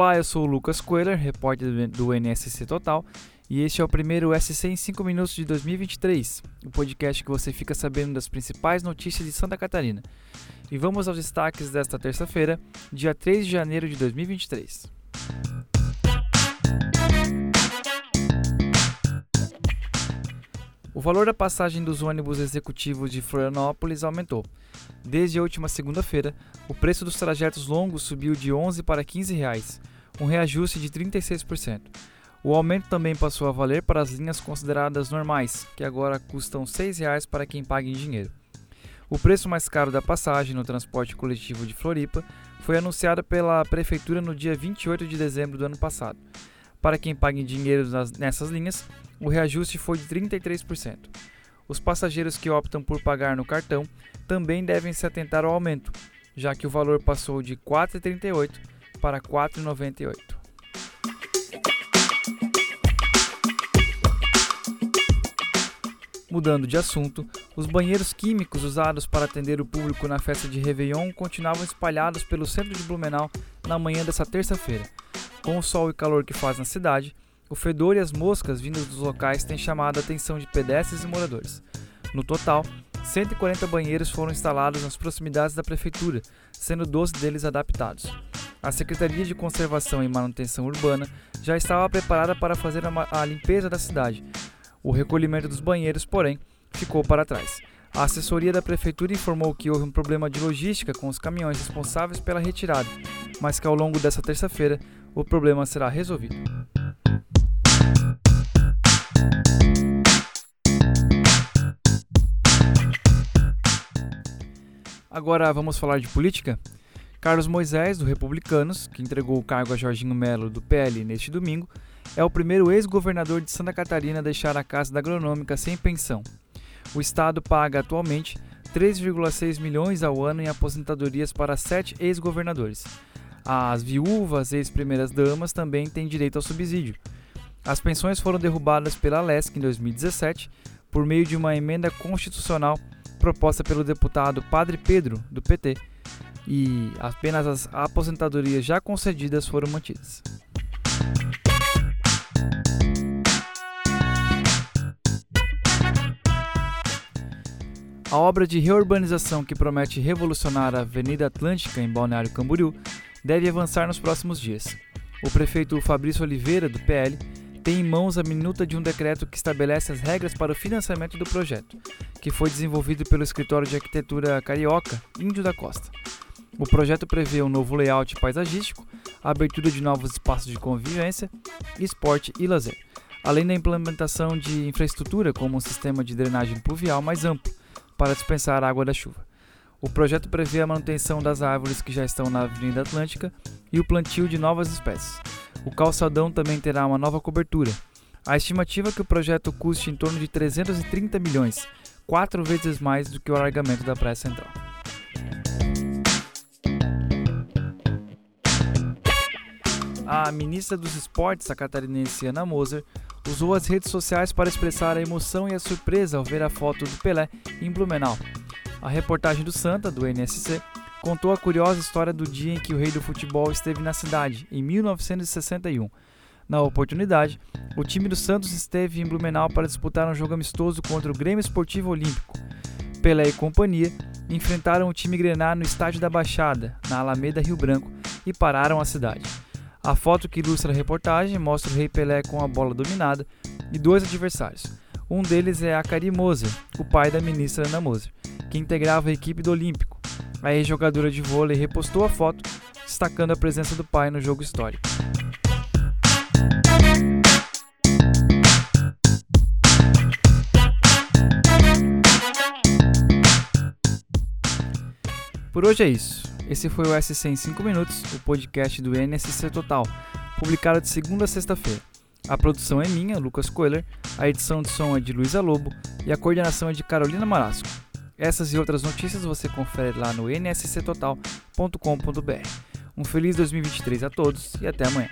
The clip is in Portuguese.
Olá, eu sou o Lucas Coelho, repórter do NSC Total, e este é o primeiro SC em 5 minutos de 2023, o podcast que você fica sabendo das principais notícias de Santa Catarina. E vamos aos destaques desta terça-feira, dia 3 de janeiro de 2023. O valor da passagem dos ônibus executivos de Florianópolis aumentou. Desde a última segunda-feira, o preço dos trajetos longos subiu de 11 para 15 reais, um reajuste de 36%. O aumento também passou a valer para as linhas consideradas normais, que agora custam R$ 6,00 para quem paga em dinheiro. O preço mais caro da passagem no transporte coletivo de Floripa foi anunciado pela Prefeitura no dia 28 de dezembro do ano passado. Para quem paga em dinheiro nessas linhas, o reajuste foi de 33%. Os passageiros que optam por pagar no cartão também devem se atentar ao aumento, já que o valor passou de R$ 4,38 para R$ 4,98. Mudando de assunto, os banheiros químicos usados para atender o público na festa de Réveillon continuavam espalhados pelo centro de Blumenau na manhã dessa terça-feira. Com o sol e calor que faz na cidade, o fedor e as moscas vindas dos locais têm chamado a atenção de pedestres e moradores. No total, 140 banheiros foram instalados nas proximidades da prefeitura, sendo 12 deles adaptados. A Secretaria de Conservação e Manutenção Urbana já estava preparada para fazer a, limpeza da cidade. O recolhimento dos banheiros, porém, ficou para trás. A assessoria da prefeitura informou que houve um problema de logística com os caminhões responsáveis pela retirada, mas que ao longo dessa terça-feira o problema será resolvido. Agora vamos falar de política? Carlos Moisés, do Republicanos, que entregou o cargo a Jorginho Melo, do PL, neste domingo, é o primeiro ex-governador de Santa Catarina a deixar a Casa da Agronômica sem pensão. O Estado paga atualmente 3,6 milhões ao ano em aposentadorias para sete ex-governadores. As viúvas e ex-primeiras damas também têm direito ao subsídio. As pensões foram derrubadas pela LESC em 2017 por meio de uma emenda constitucional proposta pelo deputado Padre Pedro, do PT, e apenas as aposentadorias já concedidas foram mantidas. A obra de reurbanização que promete revolucionar a Avenida Atlântica em Balneário Camboriú deve avançar nos próximos dias. O prefeito Fabrício Oliveira, do PL, tem em mãos a minuta de um decreto que estabelece as regras para o financiamento do projeto, que foi desenvolvido pelo escritório de arquitetura carioca Índio da Costa. O projeto prevê um novo layout paisagístico, a abertura de novos espaços de convivência, esporte e lazer, além da implementação de infraestrutura como um sistema de drenagem pluvial mais amplo para dispensar a água da chuva. O projeto prevê a manutenção das árvores que já estão na Avenida Atlântica e o plantio de novas espécies. O calçadão também terá uma nova cobertura. A estimativa é que o projeto custe em torno de 330 milhões, quatro vezes mais do que o alargamento da Praia Central. A ministra dos Esportes, a catarinense Ana Moser, usou as redes sociais para expressar a emoção e a surpresa ao ver a foto do Pelé em Blumenau. A reportagem do Santa, do NSC, contou a curiosa história do dia em que o rei do futebol esteve na cidade, em 1961. Na oportunidade, o time do Santos esteve em Blumenau para disputar um jogo amistoso contra o Grêmio Esportivo Olímpico. Pelé e companhia enfrentaram o time Grenar no estádio da Baixada, na Alameda Rio Branco, e pararam a cidade. A foto que ilustra a reportagem mostra o Rei Pelé com a bola dominada e dois adversários. Um deles é Akari Moser, o pai da ministra Ana Moser, que integrava a equipe do Olímpico. A ex-jogadora de vôlei repostou a foto, destacando a presença do pai no jogo histórico. Por hoje é isso. Esse foi o SC em 5 minutos, o podcast do NSC Total, publicado de segunda a sexta-feira. A produção é minha, Lucas Coeler, a edição de som é de Luísa Lobo e a coordenação é de Carolina Marasco. Essas e outras notícias você confere lá no nsctotal.com.br. Um feliz 2023 a todos e até amanhã.